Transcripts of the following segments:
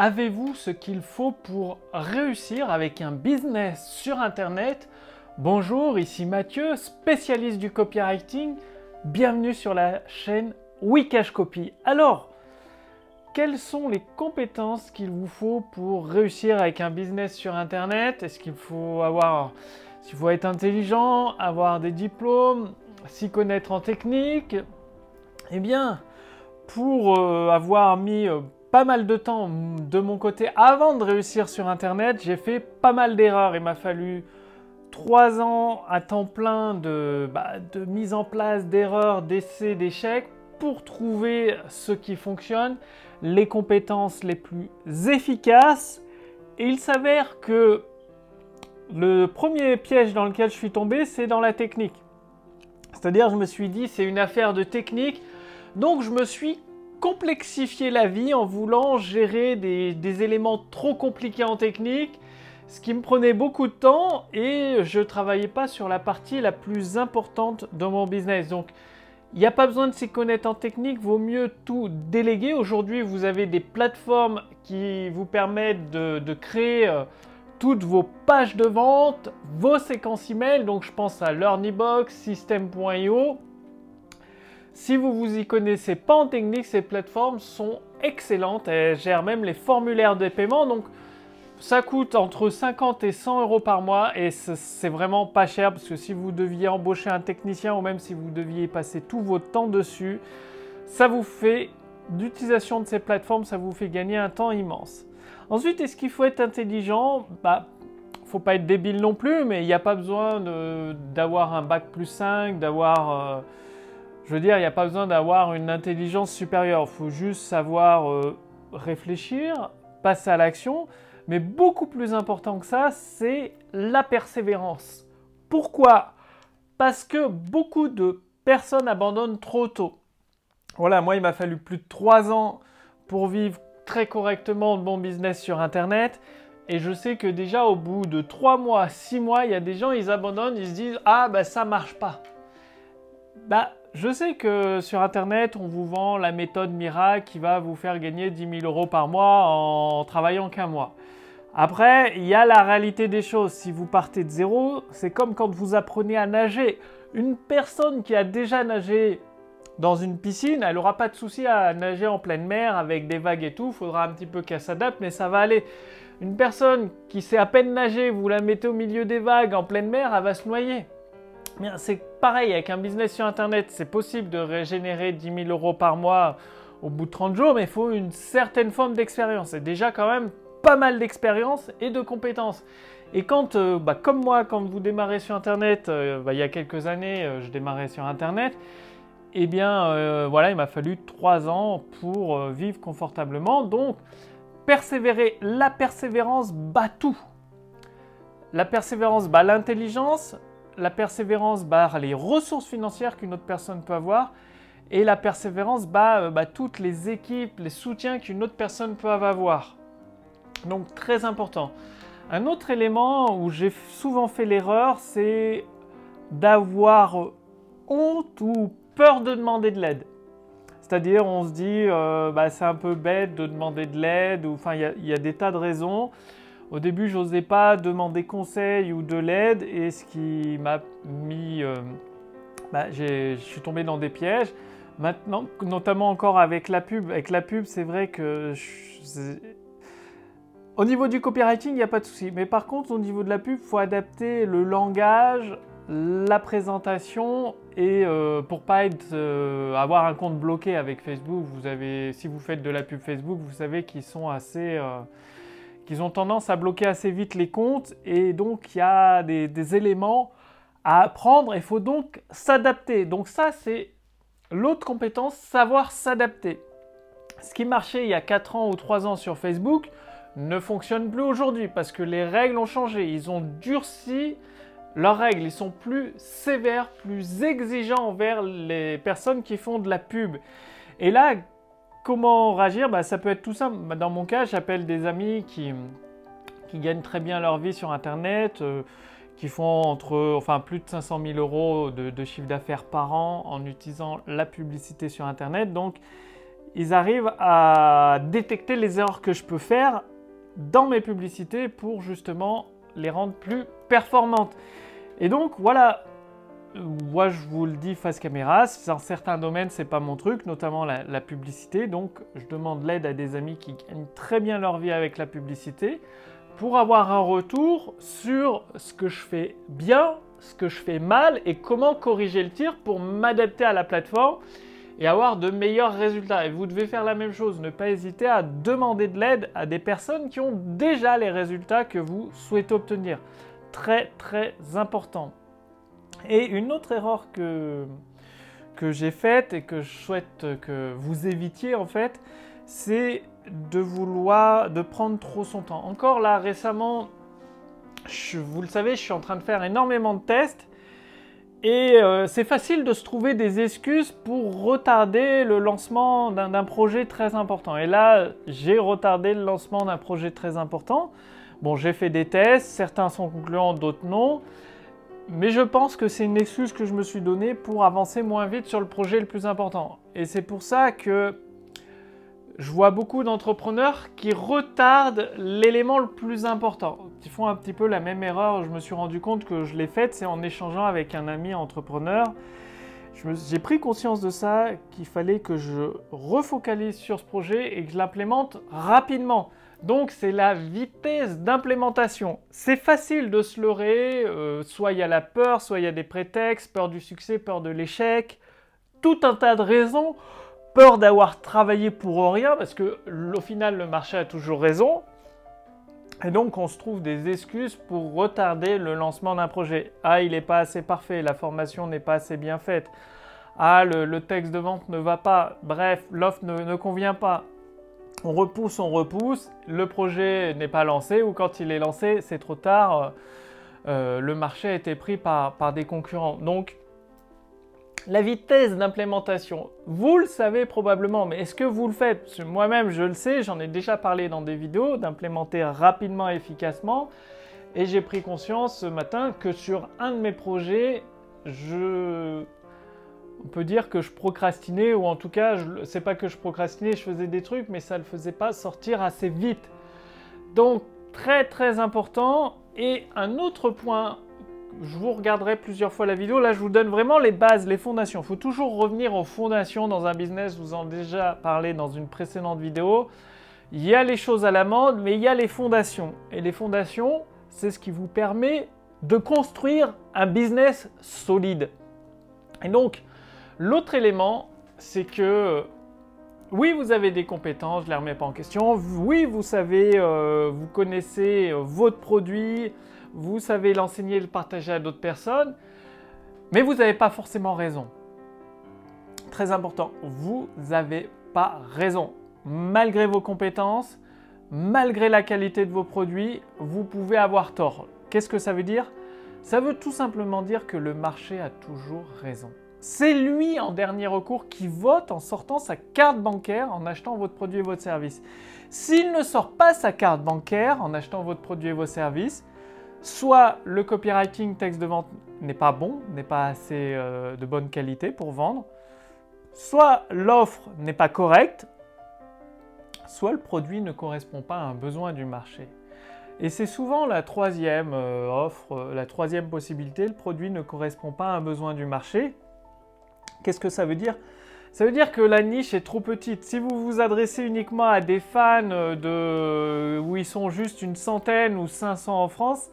Avez-vous ce qu'il faut pour réussir avec un business sur Internet? Bonjour, ici Mathieu, spécialiste du copywriting. Bienvenue sur la chaîne Wikash Copy. Alors, quelles sont les compétences qu'il vous faut pour réussir avec un business sur Internet? Est-ce qu'il faut avoir, s'il faut être intelligent, avoir des diplômes, s'y connaître en technique? Eh bien, pour euh, avoir mis euh, pas mal de temps de mon côté avant de réussir sur Internet. J'ai fait pas mal d'erreurs. Il m'a fallu trois ans à temps plein de, bah, de mise en place d'erreurs, d'essais, d'échecs pour trouver ce qui fonctionne, les compétences les plus efficaces. Et il s'avère que le premier piège dans lequel je suis tombé, c'est dans la technique. C'est-à-dire, je me suis dit, c'est une affaire de technique. Donc, je me suis complexifier la vie en voulant gérer des, éléments trop compliqués en technique, ce qui me prenait beaucoup de temps et je travaillais pas sur la partie la plus importante de mon business. Donc, il n'y a pas besoin de s'y connaître en technique, vaut mieux tout déléguer. Aujourd'hui, vous avez des plateformes qui vous permettent de, de créer euh, toutes vos pages de vente, vos séquences email. Donc, je pense à LearnyBox, System.io. Si vous vous y connaissez pas en technique, ces plateformes sont excellentes. Elles gèrent même les formulaires de paiement. Donc, ça coûte entre 50 et 100 euros par mois et c'est vraiment pas cher parce que si vous deviez embaucher un technicien ou même si vous deviez passer tout votre temps dessus, ça vous fait d'utilisation de ces plateformes, ça vous fait gagner un temps immense. Ensuite, est-ce qu'il faut être intelligent? Bah, faut pas être débile non plus, mais il n'y a pas besoin d'avoir un bac plus 5, d'avoir euh, je veux dire, il n'y a pas besoin d'avoir une intelligence supérieure. Il faut juste savoir euh, réfléchir, passer à l'action. Mais beaucoup plus important que ça, c'est la persévérance. Pourquoi? Parce que beaucoup de personnes abandonnent trop tôt. Voilà, moi, il m'a fallu plus de trois ans pour vivre très correctement de mon business sur Internet. Et je sais que déjà au bout de trois mois, six mois, il y a des gens, ils abandonnent, ils se disent Ah, ben ça marche pas. Bah, je sais que sur Internet, on vous vend la méthode miracle qui va vous faire gagner 10 000 euros par mois en travaillant qu'un mois. Après, il y a la réalité des choses. Si vous partez de zéro, c'est comme quand vous apprenez à nager. Une personne qui a déjà nagé dans une piscine, elle n'aura pas de souci à nager en pleine mer avec des vagues et tout. Il faudra un petit peu qu'elle s'adapte, mais ça va aller. Une personne qui sait à peine nager, vous la mettez au milieu des vagues en pleine mer, elle va se noyer. C'est pareil avec un business sur Internet, c'est possible de régénérer 10 000 euros par mois au bout de 30 jours, mais il faut une certaine forme d'expérience. C'est déjà quand même pas mal d'expérience et de compétences. Et quand, euh, bah, comme moi, quand vous démarrez sur Internet, euh, bah, il y a quelques années, euh, je démarrais sur Internet, eh bien, voilà, il m'a fallu 3 ans pour vivre confortablement. Donc, persévérer, la persévérance bat tout. La persévérance bat l'intelligence, la persévérance bat les ressources financières qu'une autre personne peut avoir et la persévérance bat, euh, toutes les équipes, les soutiens qu'une autre personne peut avoir. Donc très important. Un autre élément où j'ai souvent fait l'erreur, c'est d'avoir honte ou peur de demander de l'aide. C'est-à-dire, on se dit, euh, bah, c'est un peu bête de demander de l'aide, ou enfin, il y, a des tas de raisons. Au début, je n'osais pas demander conseil ou de l'aide et ce qui m'a mis... Euh, bah, je suis tombé dans des pièges. Maintenant, notamment encore avec la pub. Avec la pub, c'est vrai que... au niveau du copywriting, il n'y a pas de souci. Mais par contre, au niveau de la pub, il faut adapter le langage, la présentation et euh, pour pas être, euh, avoir un compte bloqué avec Facebook, vous avez, si vous faites de la pub Facebook, vous savez qu'ils sont assez qu'ils ont tendance à bloquer assez vite les comptes et donc il y a des, éléments à apprendre. Il faut donc s'adapter. Donc ça, c'est l'autre compétence, savoir s'adapter. Ce qui marchait il y a 4 ans ou 3 ans sur Facebook ne fonctionne plus aujourd'hui parce que les règles ont changé. Ils ont durci leurs règles. Ils sont plus sévères, plus exigeants envers les personnes qui font de la pub. Et là, Comment réagir bah, Ça peut être tout simple. Bah, dans mon cas, j'appelle des amis qui, qui gagnent très bien leur vie sur Internet, euh, qui font entre, enfin, plus de 500 000 euros de, chiffre d'affaires par an en utilisant la publicité sur Internet. Donc, ils arrivent à détecter les erreurs que je peux faire dans mes publicités pour justement les rendre plus performantes. Et donc voilà, moi je vous le dis face caméra, dans certains domaines c'est pas mon truc, notamment la, la publicité, donc je demande l'aide à des amis qui gagnent très bien leur vie avec la publicité pour avoir un retour sur ce que je fais bien, ce que je fais mal et comment corriger le tir pour m'adapter à la plateforme et avoir de meilleurs résultats. Et vous devez faire la même chose, ne pas hésiter à demander de l'aide à des personnes qui ont déjà les résultats que vous souhaitez obtenir. Très très important. Et une autre erreur que, que j'ai faite et que je souhaite que vous évitiez en fait, c'est de vouloir, de prendre trop son temps. Encore là, récemment, vous le savez, je suis en train de faire énormément de tests et euh, c'est facile de se trouver des excuses pour retarder le lancement d'un projet très important. Et là, j'ai retardé le lancement d'un projet très important. Bon, j'ai fait des tests, certains sont concluants, d'autres non. Mais je pense que c'est une excuse que je me suis donnée pour avancer moins vite sur le projet le plus important. Et c'est pour ça que je vois beaucoup d'entrepreneurs qui retardent l'élément le plus important, qui font un petit peu la même erreur. Je me suis rendu compte que je l'ai faite, c'est en échangeant avec un ami entrepreneur. J'ai pris conscience de ça, qu'il fallait que je refocalise sur ce projet et que je l'implémente rapidement. Donc c'est la vitesse d'implémentation. C'est facile de se leurrer, euh, soit il y a la peur, soit il y a des prétextes, peur du succès, peur de l'échec, tout un tas de raisons peur d'avoir travaillé pour rien, parce que au final, le marché a toujours raison. Et donc, on se trouve des excuses pour retarder le lancement d'un projet. Ah, il n'est pas assez parfait, la formation n'est pas assez bien faite. Ah, le, texte de vente ne va pas. Bref, l'offre ne, convient pas. On repousse, on repousse. Le projet n'est pas lancé ou quand il est lancé, c'est trop tard. Euh, le marché a été pris par, par des concurrents. Donc, la vitesse d'implémentation, vous le savez probablement, mais est-ce que vous le faites? Moi-même, je le sais, j'en ai déjà parlé dans des vidéos, d'implémenter rapidement et efficacement. Et j'ai pris conscience ce matin que sur un de mes projets, je... On peut dire que je procrastinais, ou en tout cas, c'est pas que je procrastinais, je faisais des trucs, mais ça ne le faisait pas sortir assez vite. Donc, très très important. Et un autre point je vous regarderai plusieurs fois la vidéo. Là, je vous donne vraiment les bases, les fondations. Il faut toujours revenir aux fondations dans un business. Je vous en ai déjà parlé dans une précédente vidéo. Il y a les choses à la mode, mais il y a les fondations. Et les fondations, c'est ce qui vous permet de construire un business solide. Et donc, l'autre élément, c'est que oui, vous avez des compétences, je ne les remets pas en question. Oui, vous savez, euh, vous connaissez euh, votre produit, vous savez l'enseigner et le partager à d'autres personnes, mais vous n'avez pas forcément raison. Très important, vous n'avez pas raison. Malgré vos compétences, malgré la qualité de vos produits, vous pouvez avoir tort. Qu'est-ce que ça veut dire? Ça veut tout simplement dire que le marché a toujours raison. C'est lui en dernier recours qui vote en sortant sa carte bancaire en achetant votre produit et votre service. S'il ne sort pas sa carte bancaire en achetant votre produit et vos services, soit le copywriting texte de vente n'est pas bon, n'est pas assez euh, de bonne qualité pour vendre, soit l'offre n'est pas correcte, soit le produit ne correspond pas à un besoin du marché. Et c'est souvent la troisième euh, offre, euh, la troisième possibilité, le produit ne correspond pas à un besoin du marché. Qu'est-ce que ça veut dire? Ça veut dire que la niche est trop petite. Si vous vous adressez uniquement à des fans de... où ils sont juste une centaine ou 500 en France,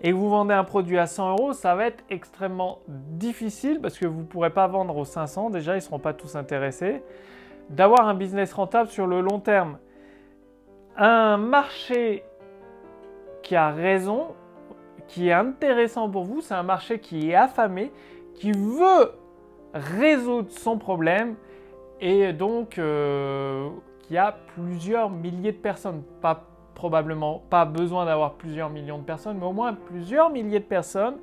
et vous vendez un produit à 100 euros, ça va être extrêmement difficile parce que vous ne pourrez pas vendre aux 500, déjà ils ne seront pas tous intéressés, d'avoir un business rentable sur le long terme. Un marché qui a raison, qui est intéressant pour vous, c'est un marché qui est affamé, qui veut résoudre son problème et donc euh, qui a plusieurs milliers de personnes. Pas probablement pas besoin d'avoir plusieurs millions de personnes, mais au moins plusieurs milliers de personnes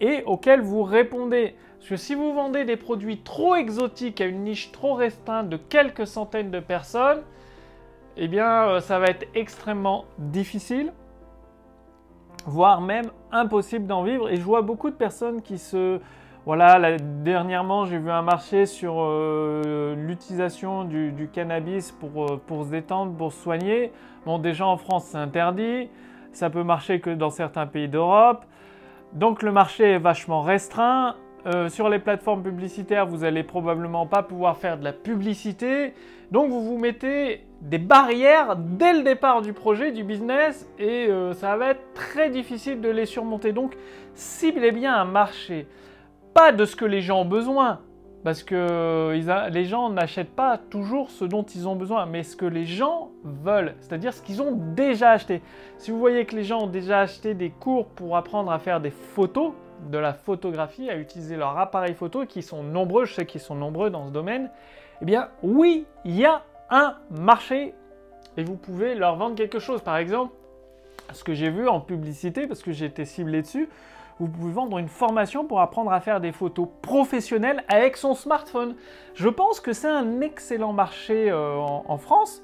et auxquelles vous répondez. Parce que si vous vendez des produits trop exotiques à une niche trop restreinte de quelques centaines de personnes, eh bien euh, ça va être extrêmement difficile, voire même impossible d'en vivre. Et je vois beaucoup de personnes qui se Voilà, dernièrement, j'ai vu un marché sur euh, l'utilisation du, cannabis pour, euh, pour se détendre, pour se soigner. Bon, déjà en France, c'est interdit. Ça peut marcher que dans certains pays d'Europe. Donc le marché est vachement restreint. Euh, sur les plateformes publicitaires, vous allez probablement pas pouvoir faire de la publicité. Donc vous vous mettez des barrières dès le départ du projet, du business, et ça va être très difficile de les surmonter. Donc ciblez bien un marché pas de ce que les gens ont besoin, parce que les gens n'achètent pas toujours ce dont ils ont besoin, mais ce que les gens veulent, c'est-à-dire ce qu'ils ont déjà acheté. Si vous voyez que les gens ont déjà acheté des cours pour apprendre à faire des photos, de la photographie, à utiliser leur appareil photo, qui sont nombreux, je sais qu'ils sont nombreux dans ce domaine, eh bien oui, il y a un marché et vous pouvez leur vendre quelque chose. Par exemple, ce que j'ai vu en publicité, parce que j'ai été ciblé dessus, vous pouvez vendre une formation pour apprendre à faire des photos professionnelles avec son smartphone. Je pense que c'est un excellent marché euh, en, France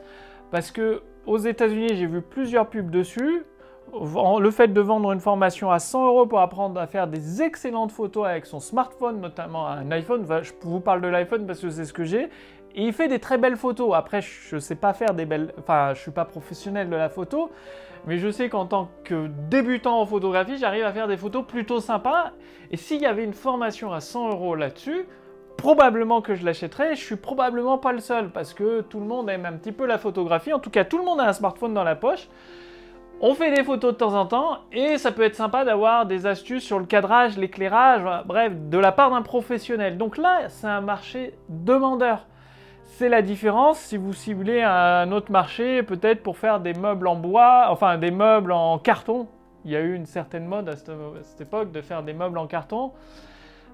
parce que aux États-Unis, j'ai vu plusieurs pubs dessus. Le fait de vendre une formation à 100 euros pour apprendre à faire des excellentes photos avec son smartphone, notamment un iPhone, je vous parle de l'iPhone parce que c'est ce que j'ai, et il fait des très belles photos. Après, je sais pas faire des belles. Enfin, je suis pas professionnel de la photo, mais je sais qu'en tant que débutant en photographie, j'arrive à faire des photos plutôt sympas. Et s'il y avait une formation à 100 euros là-dessus, probablement que je l'achèterais. Je suis probablement pas le seul parce que tout le monde aime un petit peu la photographie. En tout cas, tout le monde a un smartphone dans la poche. On fait des photos de temps en temps et ça peut être sympa d'avoir des astuces sur le cadrage, l'éclairage, bref, de la part d'un professionnel. Donc là, c'est un marché demandeur. C'est la différence si vous ciblez un autre marché, peut-être pour faire des meubles en bois, enfin des meubles en carton. Il y a eu une certaine mode à cette, époque de faire des meubles en carton.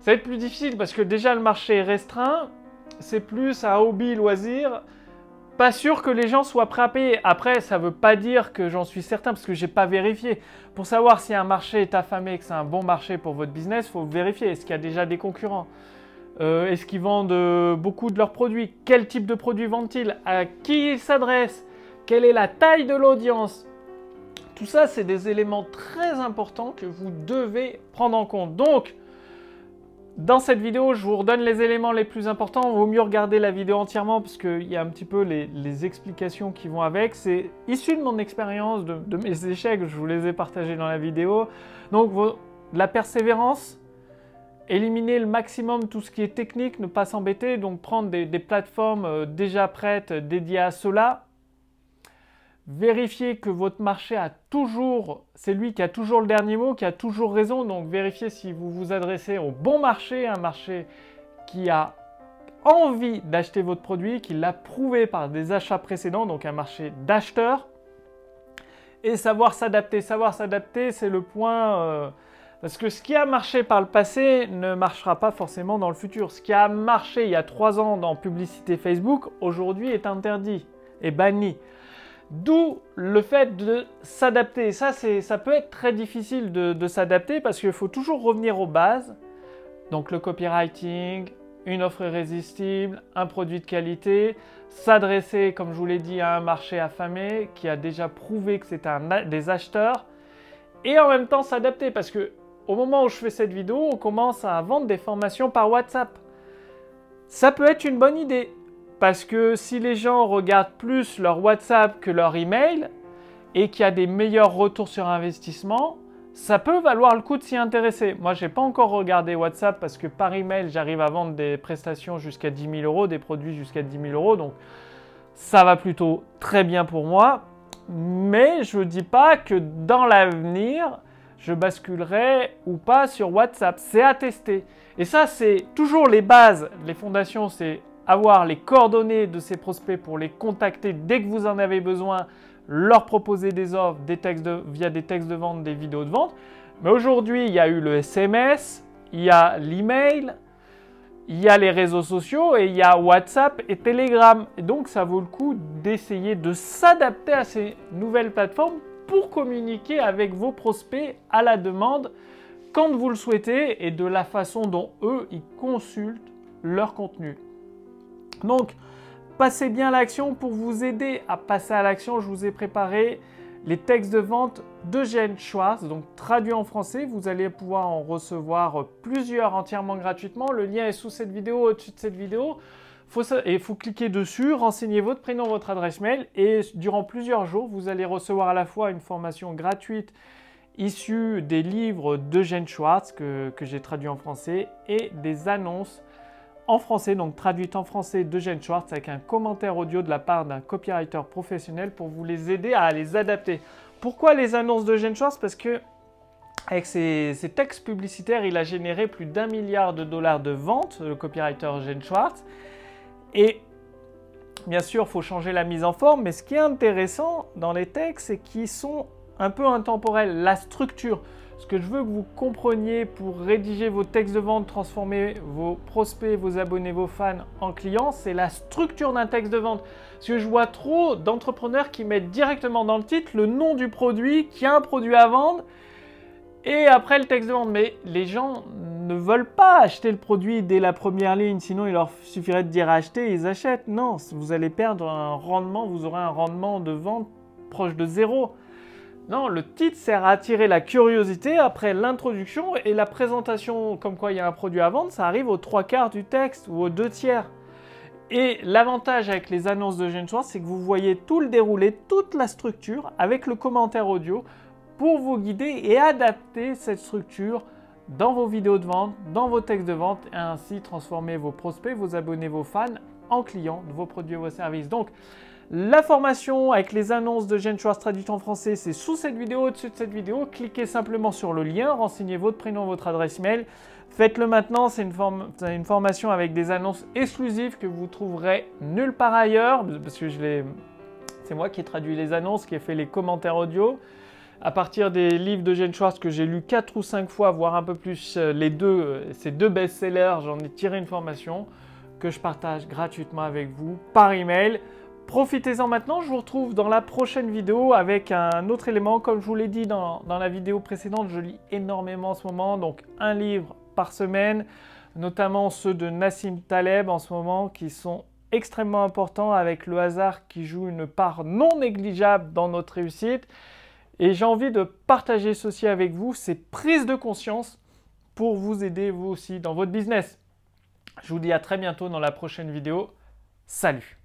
Ça va être plus difficile parce que déjà le marché est restreint. C'est plus un hobby loisir. Pas sûr que les gens soient prêts à payer. Après, ça ne veut pas dire que j'en suis certain parce que je n'ai pas vérifié. Pour savoir si un marché est affamé et que c'est un bon marché pour votre business, il faut vérifier. Est-ce qu'il y a déjà des concurrents? Euh, est-ce qu'ils vendent euh, beaucoup de leurs produits? Quel type de produits vendent-ils? À qui ils s'adressent? Quelle est la taille de l'audience? Tout ça, c'est des éléments très importants que vous devez prendre en compte. Donc, dans cette vidéo, je vous redonne les éléments les plus importants. Vaut mieux regarder la vidéo entièrement parce qu'il y a un petit peu les, explications qui vont avec. C'est issu de mon expérience, de, mes échecs, je vous les ai partagés dans la vidéo. Donc, la persévérance, éliminer le maximum tout ce qui est technique, ne pas s'embêter, donc prendre des, plateformes euh, déjà prêtes dédiées à cela. Vérifier que votre marché a toujours, c'est lui qui a toujours le dernier mot, qui a toujours raison, donc vérifiez si vous vous adressez au bon marché, un marché qui a envie d'acheter votre produit, qui l'a prouvé par des achats précédents, donc un marché d'acheteurs. Et savoir s'adapter, savoir s'adapter, c'est le point... Euh, parce que ce qui a marché par le passé ne marchera pas forcément dans le futur. Ce qui a marché il y a trois ans dans publicité Facebook, aujourd'hui est interdit et banni. D'où le fait de s'adapter. Ça, ça peut être très difficile de, s'adapter parce qu'il faut toujours revenir aux bases. Donc le copywriting, une offre irrésistible, un produit de qualité, s'adresser, comme je vous l'ai dit, à un marché affamé qui a déjà prouvé que c'est des acheteurs, et en même temps s'adapter parce que au moment où je fais cette vidéo, on commence à vendre des formations par WhatsApp. Ça peut être une bonne idée. Parce que si les gens regardent plus leur WhatsApp que leur email et qu'il y a des meilleurs retours sur investissement, ça peut valoir le coup de s'y intéresser. Moi, je n'ai pas encore regardé WhatsApp parce que par email, j'arrive à vendre des prestations jusqu'à 10 000 euros, des produits jusqu'à 10 000 euros. Donc, ça va plutôt très bien pour moi. Mais je ne dis pas que dans l'avenir, je basculerai ou pas sur WhatsApp. C'est à tester. Et ça, c'est toujours les bases, les fondations, c'est avoir les coordonnées de ces prospects pour les contacter dès que vous en avez besoin, leur proposer des offres des textes via des textes de vente, des vidéos de vente. Mais aujourd'hui, il y a eu le SMS, il y a l'email, il y a les réseaux sociaux et il y a WhatsApp et Telegram. Et donc, ça vaut le coup d'essayer de s'adapter à ces nouvelles plateformes pour communiquer avec vos prospects à la demande quand vous le souhaitez et de la façon dont eux, ils consultent leur contenu. Donc, passez bien à l'action pour vous aider à passer à l'action. Je vous ai préparé les textes de vente d'Eugène Schwartz, donc traduits en français. Vous allez pouvoir en recevoir plusieurs entièrement gratuitement. Le lien est sous cette vidéo, au-dessus de cette vidéo. Il faut cliquer dessus, renseigner votre prénom, votre adresse mail et durant plusieurs jours, vous allez recevoir à la fois une formation gratuite issue des livres d'Eugène Schwartz que, j'ai traduit en français et des annonces en français, donc traduite en français d'Eugène Schwartz avec un commentaire audio de la part d'un copywriter professionnel pour vous les aider à les adapter. Pourquoi les annonces d'Eugène Schwartz? Parce que avec ses, textes publicitaires, il a généré plus d'un milliard de dollars de ventes, le copywriter Eugène Schwartz. Et bien sûr, il faut changer la mise en forme, mais ce qui est intéressant dans les textes, c'est qu'ils sont un peu intemporels. La structure, ce que je veux que vous compreniez pour rédiger vos textes de vente, transformer vos prospects, vos abonnés, vos fans en clients, c'est la structure d'un texte de vente. Parce que je vois trop d'entrepreneurs qui mettent directement dans le titre le nom du produit, qui a un produit à vendre, et après le texte de vente. Mais les gens ne veulent pas acheter le produit dès la première ligne, sinon il leur suffirait de dire acheter, ils achètent. Non, vous allez perdre un rendement, vous aurez un rendement de vente proche de zéro. Non, le titre sert à attirer la curiosité après l'introduction et la présentation comme quoi il y a un produit à vendre, ça arrive aux trois quarts du texte ou aux deux tiers. Et l'avantage avec les annonces de Gene c'est que vous voyez tout le déroulé, toute la structure avec le commentaire audio pour vous guider et adapter cette structure dans vos vidéos de vente, dans vos textes de vente et ainsi transformer vos prospects, vos abonnés, vos fans en clients de vos produits et vos services. Donc, la formation avec les annonces de Gene Schwartz traduites en français, c'est sous cette vidéo, au-dessus de cette vidéo. Cliquez simplement sur le lien, renseignez votre prénom, votre adresse mail. Faites-le maintenant, c'est une, formation avec des annonces exclusives que vous trouverez nulle part ailleurs, parce que c'est moi qui ai traduit les annonces, qui ai fait les commentaires audio. À partir des livres de Gene Schwartz que j'ai lus 4 ou 5 fois, voire un peu plus, euh, les deux, euh, ces deux best-sellers, j'en ai tiré une formation que je partage gratuitement avec vous par email. Profitez-en maintenant, je vous retrouve dans la prochaine vidéo avec un autre élément. Comme je vous l'ai dit dans, la vidéo précédente, je lis énormément en ce moment, donc un livre par semaine, notamment ceux de Nassim Taleb en ce moment, qui sont extrêmement importants avec le hasard qui joue une part non négligeable dans notre réussite. Et j'ai envie de partager ceci avec vous, ces prises de conscience pour vous aider vous aussi dans votre business. Je vous dis à très bientôt dans la prochaine vidéo. Salut